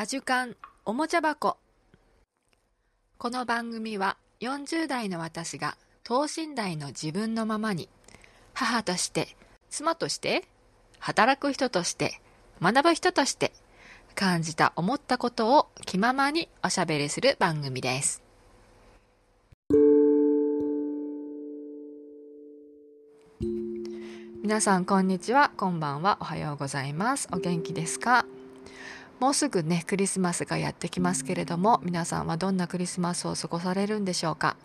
アジュカンおもちゃ箱。この番組は40代の私が等身大の自分のままに母として妻として働く人として学ぶ人として感じた思ったことを気ままにおしゃべりする番組です。皆さんこんにちは。こんばんは。おはようございます。お元気ですか？もうすぐねクリスマスがやってきますけれども皆さんはどんなクリスマスを過ごされるんでしょうか？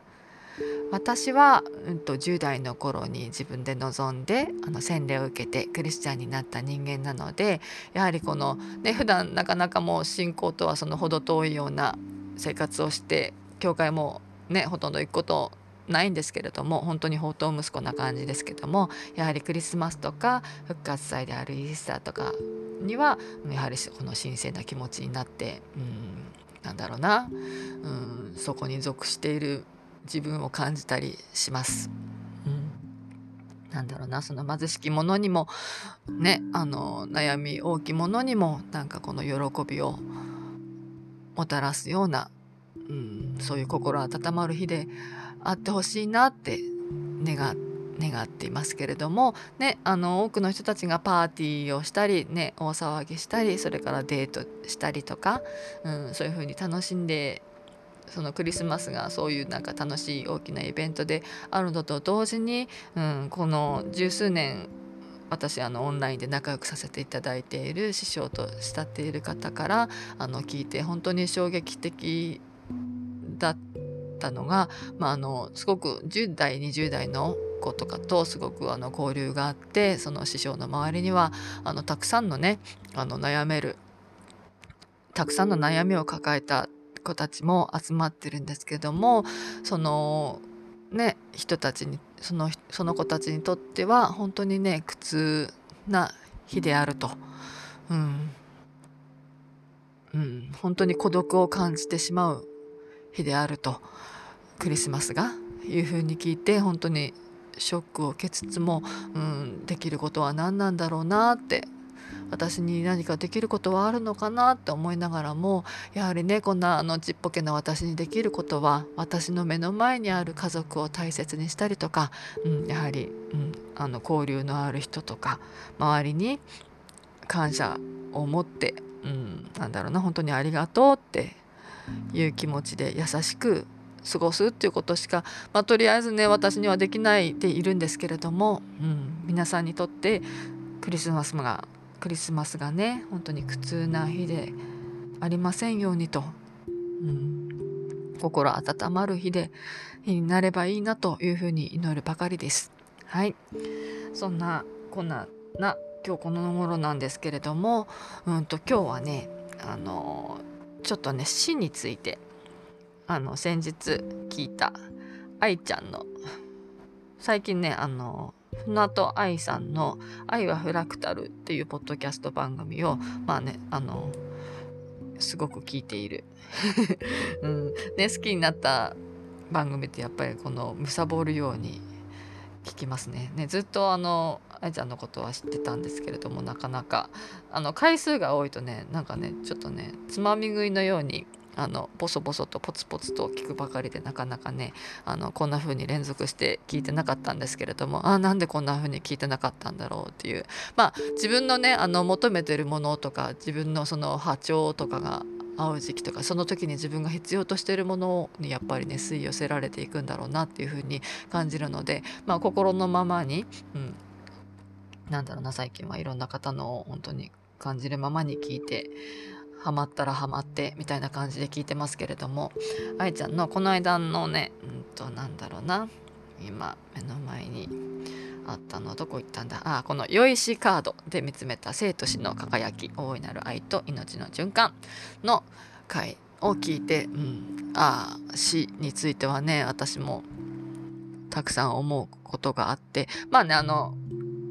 私は、うんと、10代の頃に自分で望んであの洗礼を受けてクリスチャンになった人間なのでやはりこのね普段なかなかもう信仰とはその程遠いような生活をして教会もねほとんど行くことないんですけれども本当に宝刀息子な感じですけどもやはりクリスマスとか復活祭であるイースターとかにはやはりこの神聖な気持ちになってうんなんだろうなうんそこに属している自分を感じたりします。うん、なんだろうなその貧しき者にもねあの悩み大きいものにもなんかこの喜びをもたらすような、うん、そういう心温まる日であってほしいなって願って願っていますけれども、ね、あの多くの人たちがパーティーをしたり、ね、大騒ぎしたりそれからデートしたりとか、うん、そういうふうに楽しんでそのクリスマスがそういうなんか楽しい大きなイベントであるのと同時に、うん、この十数年私あのオンラインで仲良くさせていただいている師匠と慕っている方からあの聞いて本当に衝撃的だったたのが、まあ、あのすごく10代20代の子とかとすごくあの交流があってその師匠の周りにはあのたくさんのねあの悩めるたくさんの悩みを抱えた子たちも集まってるんですけどもそのね人たちにそのその子たちにとっては本当にね苦痛な日であると。うんうん、本当に孤独を感じてしまう日であるとクリスマスがいうふうに聞いて本当にショックを受けつつも、うん、できることは何なんだろうなって私に何かできることはあるのかなって思いながらもやはりねこんなあのちっぽけな私にできることは私の目の前にある家族を大切にしたりとか、うん、やはり、うん、あの交流のある人とか周りに感謝を持って、うん、なんだろうな本当にありがとうっていう気持ちで優しく過ごすっていうことしか、まあ、とりあえずね私にはできないでいるんですけれども、うん、皆さんにとってクリスマスがクリスマスがね本当に苦痛な日でありませんようにと、うん、心温まる日で日になればいいなというふうに祈るばかりです。はいそんなこんなな今日この頃なんですけれども、うんと今日はねあのちょっとね死についてあの先日聞いた愛ちゃんの最近ねあの船戸愛さんの「愛はフラクタル」っていうポッドキャスト番組をまあねあのすごく聞いている、うん。ね、好きになった番組ってやっぱりこの貪るように聞きますね。ねずっとあの愛ちゃんのことは知ってたんですけれどもなかなか。あの回数が多いとねなんかねちょっとねつまみ食いのようにあのボソボソとポツポツと聞くばかりでなかなかねあのこんな風に連続して聞いてなかったんですけれどもあなんでこんな風に聞いてなかったんだろうっていう。まあ自分のねあの求めてるものとか自分のその波長とかが合う時期とかその時に自分が必要としているものにやっぱりね吸い寄せられていくんだろうなっていう風に感じるので、まあ、心のままに、うん、なんだろうな最近はいろんな方の本当に感じるままに聞いてハマったらハマってみたいな感じで聞いてますけれども愛ちゃんのこの間のねうんとなんだろうな今目の前にあったのどこ行ったんだ？あこの「よいしカード」で見つめた生と死の輝き大いなる愛と命の循環の回を聞いて、うん、ああ死についてはね私もたくさん思うことがあってまあねあの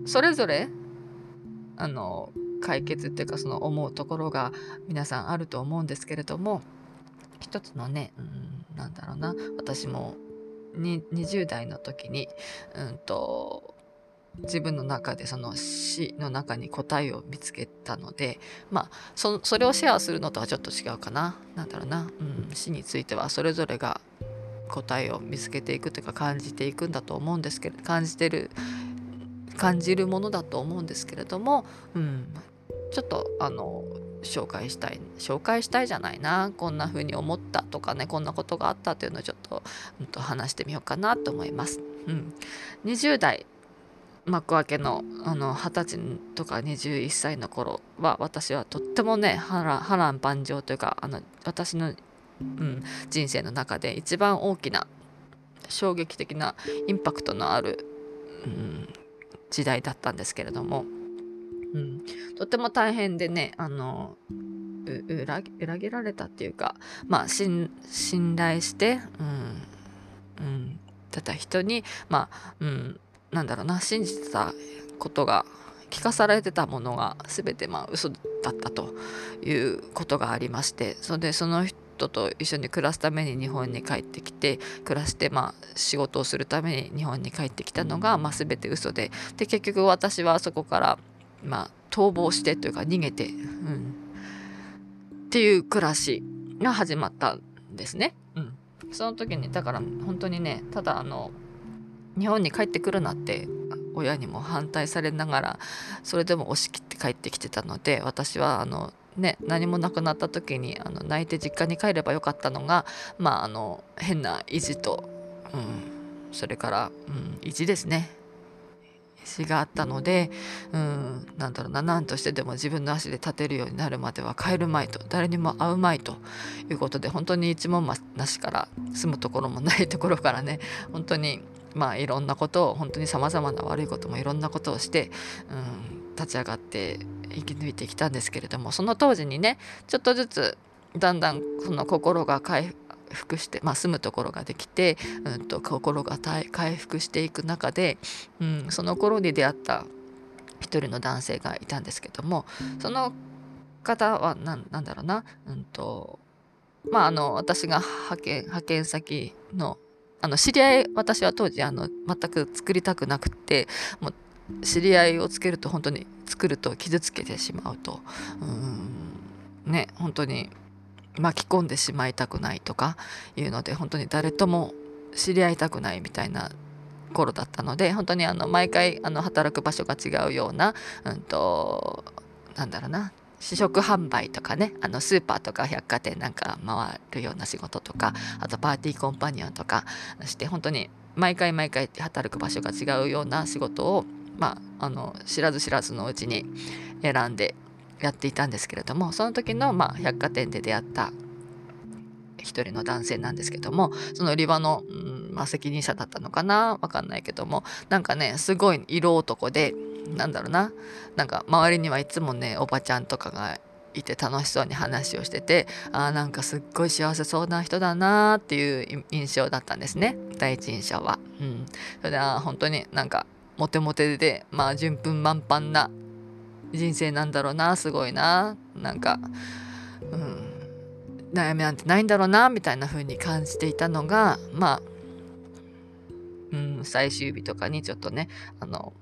それぞれあの解決っていうかその思うところが皆さんあると思うんですけれども一つのね、うん、なんだろうな私も20代の時に、うんと自分の中でその死の中に答えを見つけたのでまあそそれをシェアするのとはちょっと違うかな何だろうな、うん、死についてはそれぞれが答えを見つけていくというか感じていくんだと思うんですけど感じてる感じるものだと思うんですけれども、うん、ちょっとあの紹介したい紹介したいじゃないなこんな風に思ったとかねこんなことがあったというのをちょっと,、うん、と話してみようかなと思います。うん、20代幕開けのあの20歳とか21歳の頃は私はとってもね波乱万丈というかあの私の、うん、人生の中で一番大きな衝撃的なインパクトのある、うん、時代だったんですけれども、うん、とても大変でねあの裏裏切られたっていうかまあ信頼して、うんうん、ただ人にまあ、うん、なんだろうな信じてたことが聞かされてたものが全てまあ嘘だったということがありましてそれでその人と一緒に暮らすために日本に帰ってきて暮らしてまあ仕事をするために日本に帰ってきたのがまあ全て嘘で。で結局私はそこからまあ逃亡してというか逃げて、うん、っていう暮らしが始まったんですね。うん、その時にだから本当にねただあの日本に帰ってくるなって親にも反対されながらそれでも押し切って帰ってきてたので私はあのね何もなくなった時にあの泣いて実家に帰ればよかったのがまああの変な意地と、うん、それから、うん、意地ですね。意地があったので、うん、なんだろうな何としてでも自分の足で立てるようになるまでは帰るまいと誰にも会うまいということで本当に一文なしから住むところもないところからね本当にまあいろんなことを本当にさまざまな悪いこともいろんなことをして、うん、立ち上がって生き抜いてきたんですけれどもその当時にねちょっとずつだんだんその心が回復して、まあ、住むところができて、うんと、心が回復していく中で、うん、その頃に出会った一人の男性がいたんですけどもその方は何だろうな、うんとまあ、あの私が派遣派遣先のあの知り合い私は当時あの全く作りたくなくってもう知り合いをつけると本当に作ると傷つけてしまうと。うん。ね本当に巻き込んでしまいたくないとかいうので本当に誰とも知り合いたくないみたいな頃だったので本当にあの毎回あの働く場所が違うような、うんと、なんだろうな試食販売とかねあのスーパーとか百貨店なんか回るような仕事とかあとパーティーコンパニオンとかして本当に毎回毎回働く場所が違うような仕事を、まあ、あの知らず知らずのうちに選んでやっていたんですけれどもその時の、まあ、百貨店で出会った一人の男性なんですけどもその売り場の、うんまあ、責任者だったのかなわかんないけどもなんかねすごい色男でなんだろうななんか周りにはいつもねおばちゃんとかがいて楽しそうに話をしててあなんかすっごい幸せそうな人だなっていう印象だったんですね第一印象は。うん、それでは本当になんかモテモテでまあ順風満帆な人生なんだろうなすごいななんか、うん、悩みなんてないんだろうなみたいな風に感じていたのがまあ、うん、最終日とかにちょっとねあの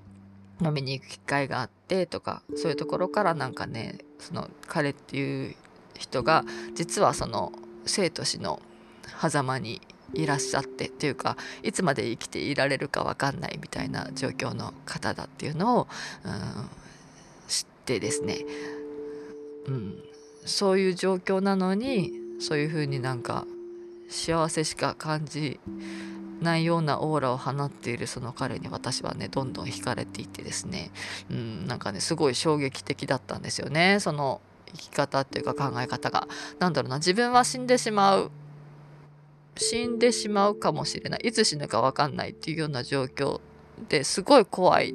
飲みに行く機会があってとかそういうところからなんかねその彼っていう人が実はその生と死の狭間にいらっしゃってっていうかいつまで生きていられるか分かんないみたいな状況の方だっていうのを、うん、知ってですね、うん、そういう状況なのにそういうふうになんか幸せしか感じないようなオーラを放っているその彼に私はねどんどん惹かれていってですね、うん、なんかねすごい衝撃的だったんですよね。その生き方っていうか考え方が。なんだろうな自分は死んでしまう死んでしまうかもしれない。いつ死ぬか分かんないっていうような状況ですごい怖い。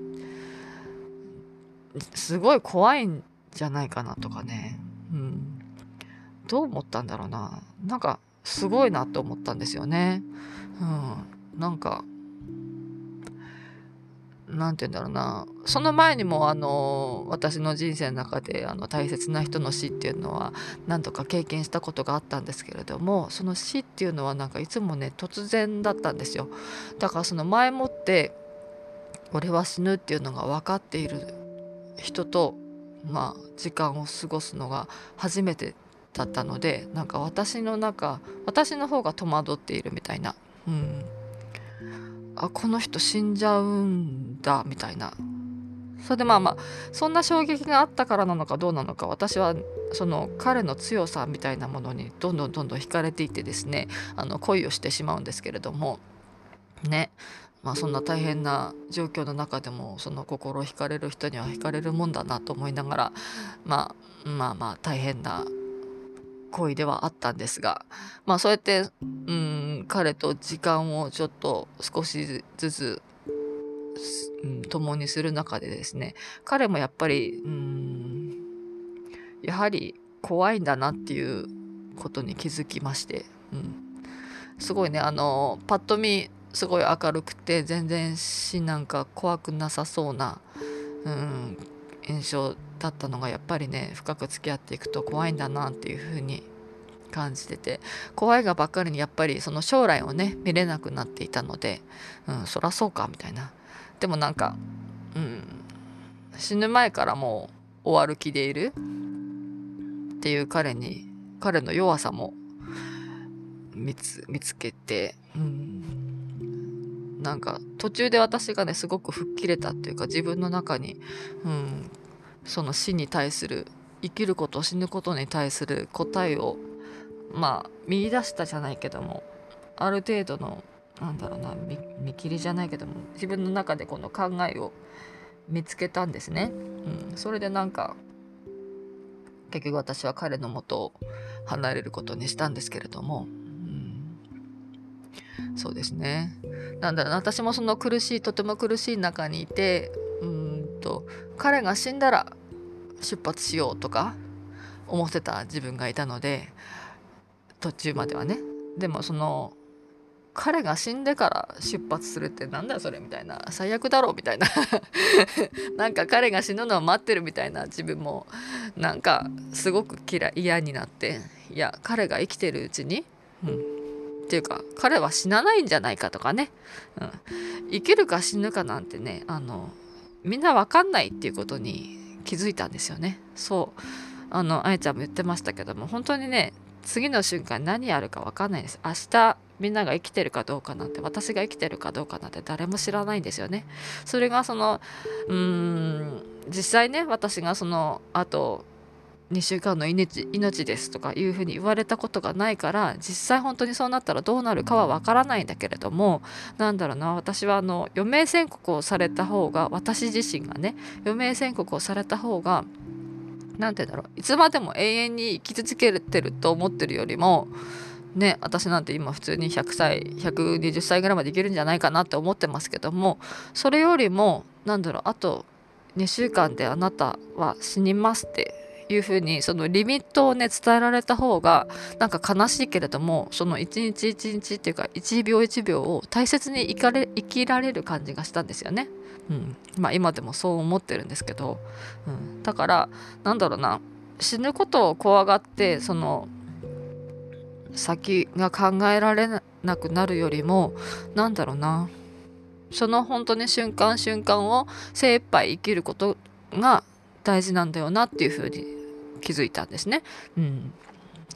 すごい怖いんじゃないかなとかね、うん、どう思ったんだろうな。なんかすごいなと思ったんですよね。うん、なんかなんて言うんだろうな。その前にもあの私の人生の中であの大切な人の死っていうのは何度か経験したことがあったんですけれどもその死っていうのはなんかいつもね突然だったんですよ。だからその前もって俺は死ぬっていうのが分かっている人とまあ時間を過ごすのが初めてだったのでなんか私の中私の方が戸惑っているみたいな、うん、あこの人死んじゃうんだみたいな。それでまあまあそんな衝撃があったからなのかどうなのか私はその彼の強さみたいなものにどんどんどんどん惹かれていてですねあの恋をしてしまうんですけれどもね。まあそんな大変な状況の中でもその心惹かれる人には惹かれるもんだなと思いながら、まあ、まあまあ大変な恋ではあったんですがまあそうやってうん彼と時間をちょっと少しずつ、うん、共にする中でですね彼もやっぱりうんやはり怖いんだなっていうことに気づきまして、うん、すごいねあのパッと見すごい明るくて全然死なんか怖くなさそうな、うん、印象だったのがやっぱりね深く付き合っていくと怖いんだなっていうふうに感じてて怖いがばっかりにやっぱりその将来をね見れなくなっていたので、うん、そらそうかみたいな。でもなんか、うん、死ぬ前からもう終わる気でいる？っていう彼に彼の弱さも見つ見つけて、うん、なんか途中で私がねすごく吹っ切れたっていうか自分の中に、うん、その死に対する生きること死ぬことに対する答えをまあ見出したじゃないけどもある程度のなんだろうな見切りじゃないけども自分の中でこの考えを見つけたんですね。うん、それでなんか結局私は彼のもとを離れることにしたんですけれども、うん。そうですね。なんだろうな私もその苦しいとても苦しい中にいてと彼が死んだら出発しようとか思ってた自分がいたので途中まではね。でもその彼が死んでから出発するってなんだよそれみたいな最悪だろうみたいな。なんか彼が死ぬのを待ってるみたいな自分もなんかすごく嫌嫌になっていや彼が生きてるうちに、うん、っていうか彼は死なないんじゃないかとかね、うん、生きるか死ぬかなんてねあのみんな分かんないっていうことに気づいたんですよね。そう。あのあやちゃんも言ってましたけども本当にね次の瞬間何やるか分かんないです。明日みんなが生きてるかどうかなんて私が生きてるかどうかなんて誰も知らないんですよね。それがそのうーん実際ね私がそのあと2週間の命命ですとかいうふうに言われたことがないから実際本当にそうなったらどうなるかはわからないんだけれどもなんだろうな私はあの余命宣告をされた方が私自身がね余命宣告をされた方が何て言うんだろういつまでも永遠に生き続けてると思ってるよりもね私なんて今普通に100歳120歳ぐらいまでいけるんじゃないかなって思ってますけどもそれよりも何だろうあと2週間であなたは死にますっていうふうにそのリミットをね伝えられた方がなんか悲しいけれどもその一日一日っていうか一秒一秒を大切に生かれ生きられる感じがしたんですよね。うん、まあ今でもそう思ってるんですけど、うん、だからなんだろうな。死ぬことを怖がってその先が考えられなくなるよりもなんだろうな。その本当に瞬間瞬間を精一杯生きることが大事なんだよなっていうふうに気づいたんですね。うん、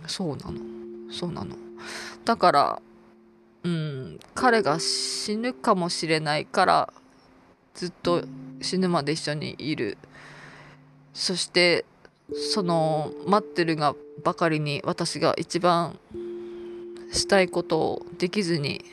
そうなのそうなの。だからうん彼が死ぬかもしれないからずっと死ぬまで一緒にいるそしてその待ってるがばかりに私が一番したいことをできずに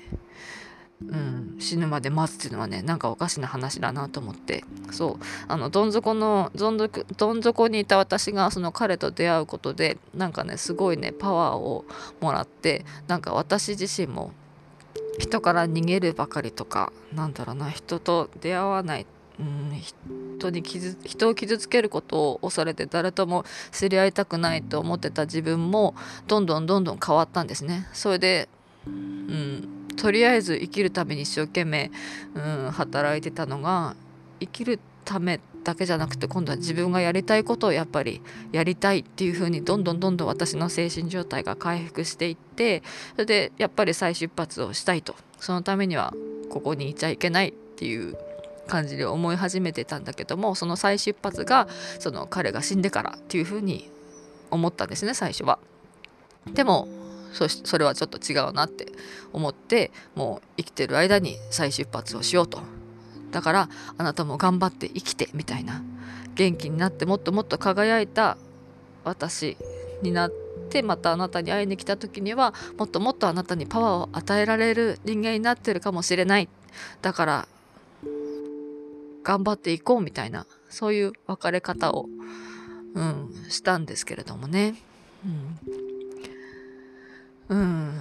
うん、死ぬまで待つっていうのはねなんかおかしな話だなと思って。そう。あのどん底のどん底どん底にいた私がその彼と出会うことでなんかねすごいねパワーをもらってなんか私自身も人から逃げるばかりとかなんだろうな人と出会わない、うん、人に傷人を傷つけることを恐れて誰とも知り合いたくないと思ってた自分もどんどんどんどん変わったんですね。それでうんとりあえず生きるために一生懸命、うん、働いてたのが生きるためだけじゃなくて今度は自分がやりたいことをやっぱりやりたいっていう風にどんどんどんどん私の精神状態が回復していってそれでやっぱり再出発をしたいとそのためにはここにいちゃいけないっていう感じで思い始めてたんだけどもその再出発がその彼が死んでからっていうふうに思ったんですね最初は。でもそそれはちょっと違うなって思ってもう生きてる間に再出発をしようと。だからあなたも頑張って生きてみたいな元気になってもっともっと輝いた私になってまたあなたに会いに来た時にはもっともっとあなたにパワーを与えられる人間になってるかもしれない。だから頑張っていこうみたいなそういう別れ方を、うん、したんですけれどもね。うん、うん、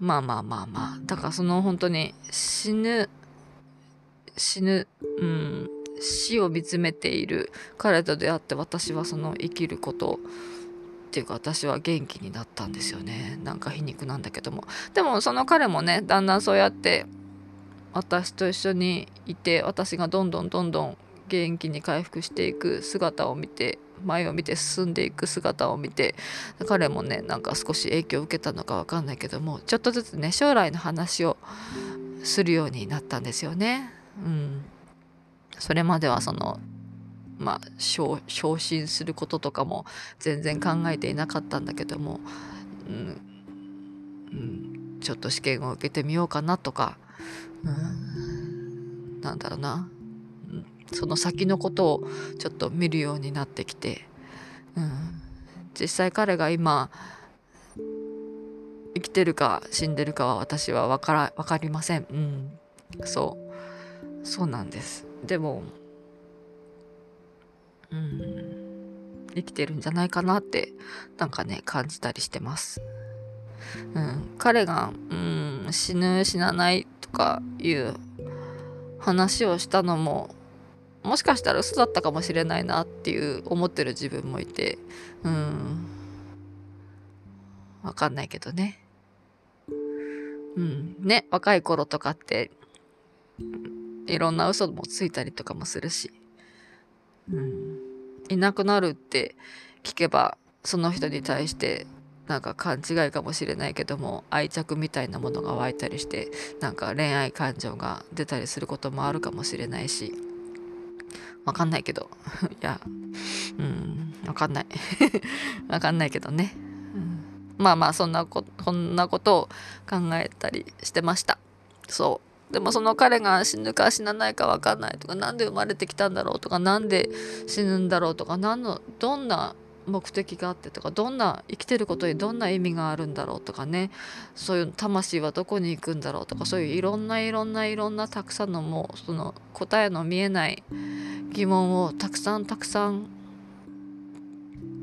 まあまあまあまあ。だからその本当に死ぬ死ぬ、うん、死を見つめている彼と出会って私はその生きることっていうか私は元気になったんですよね。なんか皮肉なんだけども。でもその彼もねだんだんそうやって私と一緒にいて私がどんどんどんどん元気に回復していく姿を見て前を見て進んでいく姿を見て彼もねなんか少し影響を受けたのか分かんないけどもちょっとずつね将来の話をするようになったんですよね。うん、それまではそのまあ昇進することとかも全然考えていなかったんだけども、うん、うん、ちょっと試験を受けてみようかなとかうん、なんだろうな、その先のことをちょっと見るようになってきて、うん、実際彼が今生きてるか死んでるかは私は分から分かりません、うん、そう。そうなんです。でもうん。生きてるんじゃないかなってなんかね感じたりしてます。うん、彼が、うん、死ぬ死なないとかいう話をしたのももしかしたら嘘だったかもしれないなっていう思ってる自分もいてうん。わかんないけどね。うん。ね若い頃とかっていろんな嘘もついたりとかもするし。うん。いなくなるって聞けばその人に対してなんか勘違いかもしれないけども愛着みたいなものが湧いたりしてなんか恋愛感情が出たりすることもあるかもしれないし。わかんないけど。いやうんわかんない。わかんないけどね、うん、まあまあそんなここんなことを考えたりしてました。そう。でもその彼が死ぬか死なないか分かんないとか何で生まれてきたんだろうとか何で死ぬんだろうとか何のどんな目的があってとかどんな生きてることにどんな意味があるんだろうとかね。そういう魂はどこに行くんだろうとかそういういろんないろんないろんなたくさんのもうその答えの見えない疑問をたくさんたくさん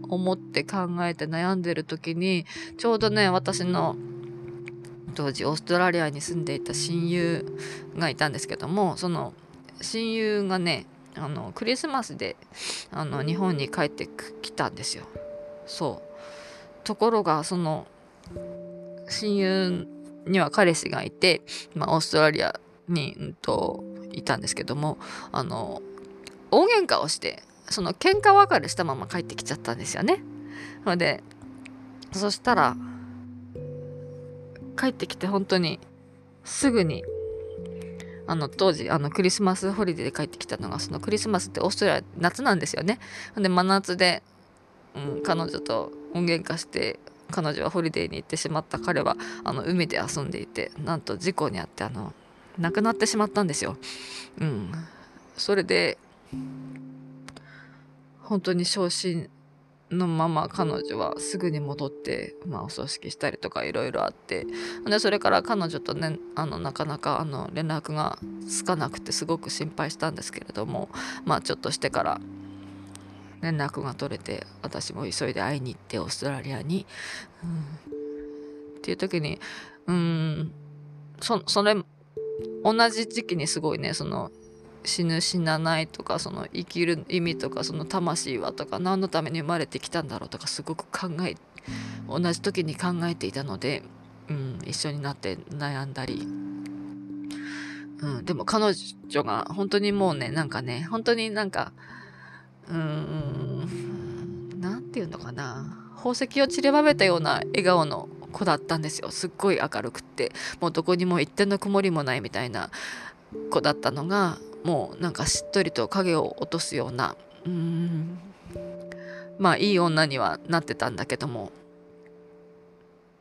思って考えて悩んでる時にちょうどね私の当時オーストラリアに住んでいた親友がいたんですけどもその親友がねあのクリスマスであの日本に帰ってきたんですよそうところがその親友には彼氏がいて、まあ、オーストラリアに、うんと、いたんですけどもあの大喧嘩をしてその喧嘩別れしたまま帰ってきちゃったんですよね。のでそしたら帰ってきて本当にすぐにあの当時あのクリスマスホリデーで帰ってきたのがそのクリスマスってオーストラリア夏なんですよね。で真夏で、うん、彼女と音源化して彼女はホリデーに行ってしまった彼はあの海で遊んでいてなんと事故に遭ってあの亡くなってしまったんですよ。うん、それで本当に昇進のまま彼女はすぐに戻って、まあ、お葬式したりとかいろいろあってでそれから彼女とねあのなかなかあの連絡がつかなくてすごく心配したんですけれどもまあちょっとしてから連絡が取れて私も急いで会いに行ってオーストラリアに、うん、っていう時にうんそそれ同じ時期にすごいねその死ぬ死なないとかその生きる意味とかその魂はとか何のために生まれてきたんだろうとかすごく考え同じ時に考えていたので、うん、一緒になって悩んだり、うん、でも彼女が本当にもうねなんかね本当になんかうーん何て言うのかな。宝石を散りばめたような笑顔の子だったんですよ。すっごい明るくって。もうどこにも一点の曇りもないみたいな子だったのがもうなんかしっとりと影を落とすようなうん。まあいい女にはなってたんだけども。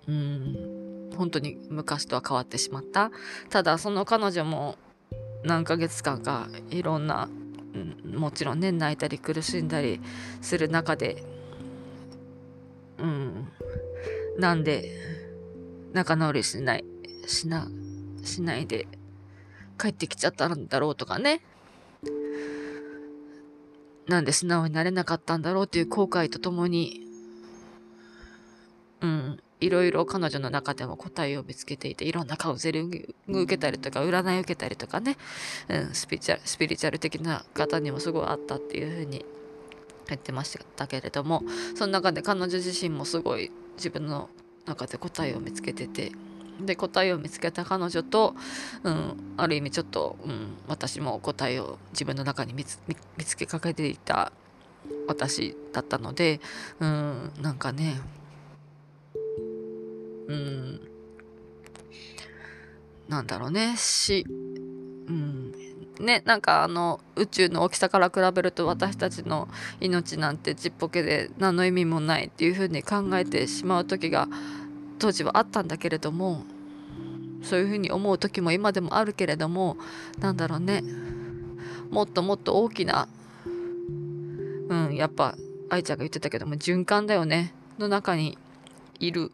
うん。本当に昔とは変わってしまった。ただその彼女も何ヶ月間かいろんな、うん、もちろんね泣いたり苦しんだりする中でうん。なんで仲直りしないしなしないで帰ってきちゃったんだろうとかね。なんで素直になれなかったんだろうという後悔とともにうんいろいろ彼女の中でも答えを見つけていていろんなカウンセリング受けたりとか占い受けたりとかね、うん、スピチュアルスピリチュアル的な方にもすごいあったっていうふうに言ってましたけれどもその中で彼女自身もすごい自分の中で答えを見つけててで答えを見つけた彼女と、うん、ある意味ちょっと、うん、私も答えを自分の中に見つけかけていた私だったので、うん、なんかねうんなんだろうね死うんねなんかあの宇宙の大きさから比べると私たちの命なんてちっぽけで何の意味もないっていうふうに考えてしまう時が当時はあったんだけれどもそういうふうに思う時も今でもあるけれどもなんだろうね。もっともっと大きなうんやっぱ愛ちゃんが言ってたけども循環だよね。の中にいる。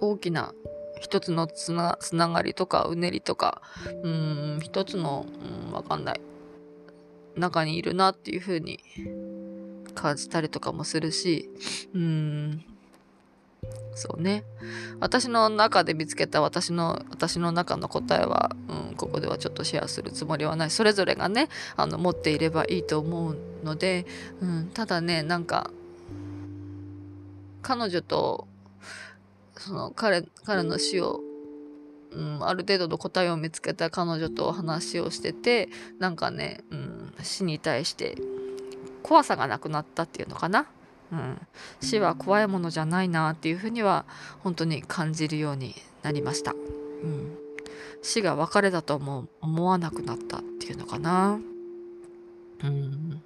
大きな一つのつなつながりとかうねりとかうん一つのうんわかんない。中にいるなっていう風に感じたりとかもするしうんそうね。私の中で見つけた私の私の中の答えは、うん、ここではちょっとシェアするつもりはない。それぞれがねあの持っていればいいと思うので、うん、ただねなんか彼女とその彼彼の死を、うん、ある程度の答えを見つけた彼女と話をしててなんかね、うん、死に対して怖さがなくなったっていうのかな、うん、死は怖いものじゃないなっていうふうには本当に感じるようになりました、うん、死が別れだとも思わなくなったっていうのかな。うん。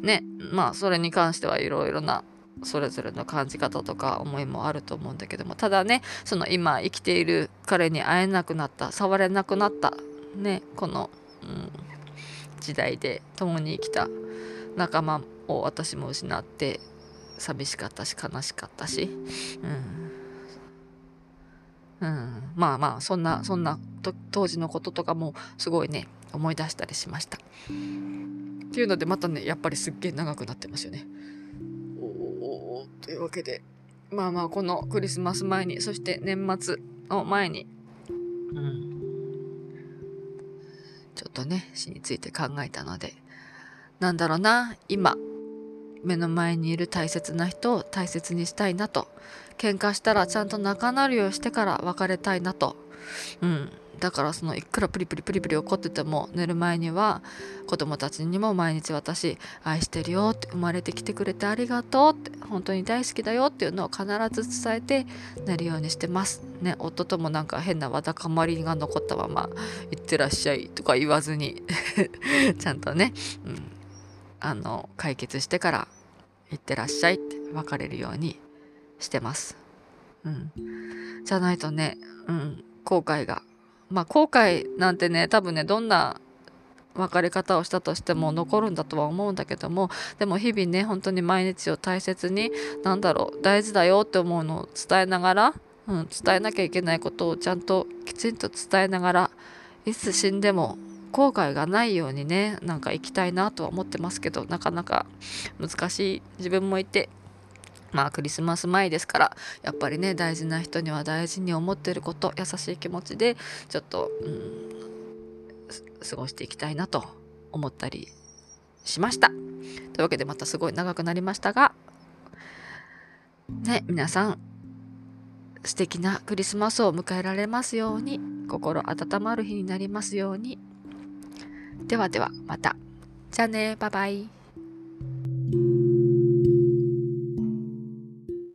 ねまあそれに関してはいろいろなそれぞれの感じ方とか思いもあると思うんだけども。ただねその今生きている彼に会えなくなった触れなくなった。ねこの、うん、時代で共に生きた仲間を私も失って寂しかったし悲しかったし、うん、うん、まあまあそんなそんな当時のこととかもすごいね思い出したりしました。っていうのでまたねやっぱりすっげえ長くなってますよね。というわけで、まあまあ、このクリスマス前に、そして年末を前に、うん、ちょっとね、死について考えたので、なんだろうな、今、目の前にいる大切な人を大切にしたいなと、喧嘩したらちゃんと仲直りをしてから別れたいなと、うん、だからそのいくらプリプリプリプリ怒ってても寝る前には子供たちにも毎日私愛してるよって生まれてきてくれてありがとうって本当に大好きだよっていうのを必ず伝えて寝るようにしてます。ね。夫ともなんか変なわだかまりが残ったまま「いってらっしゃい」とか言わずに。ちゃんとね、うん、あの解決してから「いってらっしゃい」って別れるようにしてます。うん、じゃないとね、うん、後悔が。まあ後悔なんてね多分ねどんな別れ方をしたとしても残るんだとは思うんだけどもでも日々ね本当に毎日を大切に何だろう大事だよって思うのを伝えながら、うん、伝えなきゃいけないことをちゃんときちんと伝えながらいつ死んでも後悔がないようにねなんか生きたいなとは思ってますけどなかなか難しい自分もいてまあクリスマス前ですからやっぱりね大事な人には大事に思ってること優しい気持ちでちょっと、うん、過ごしていきたいなと思ったりしました。というわけでまたすごい長くなりましたがね皆さん素敵なクリスマスを迎えられますように心温まる日になりますようにではではまた。じゃあね、バイバイ。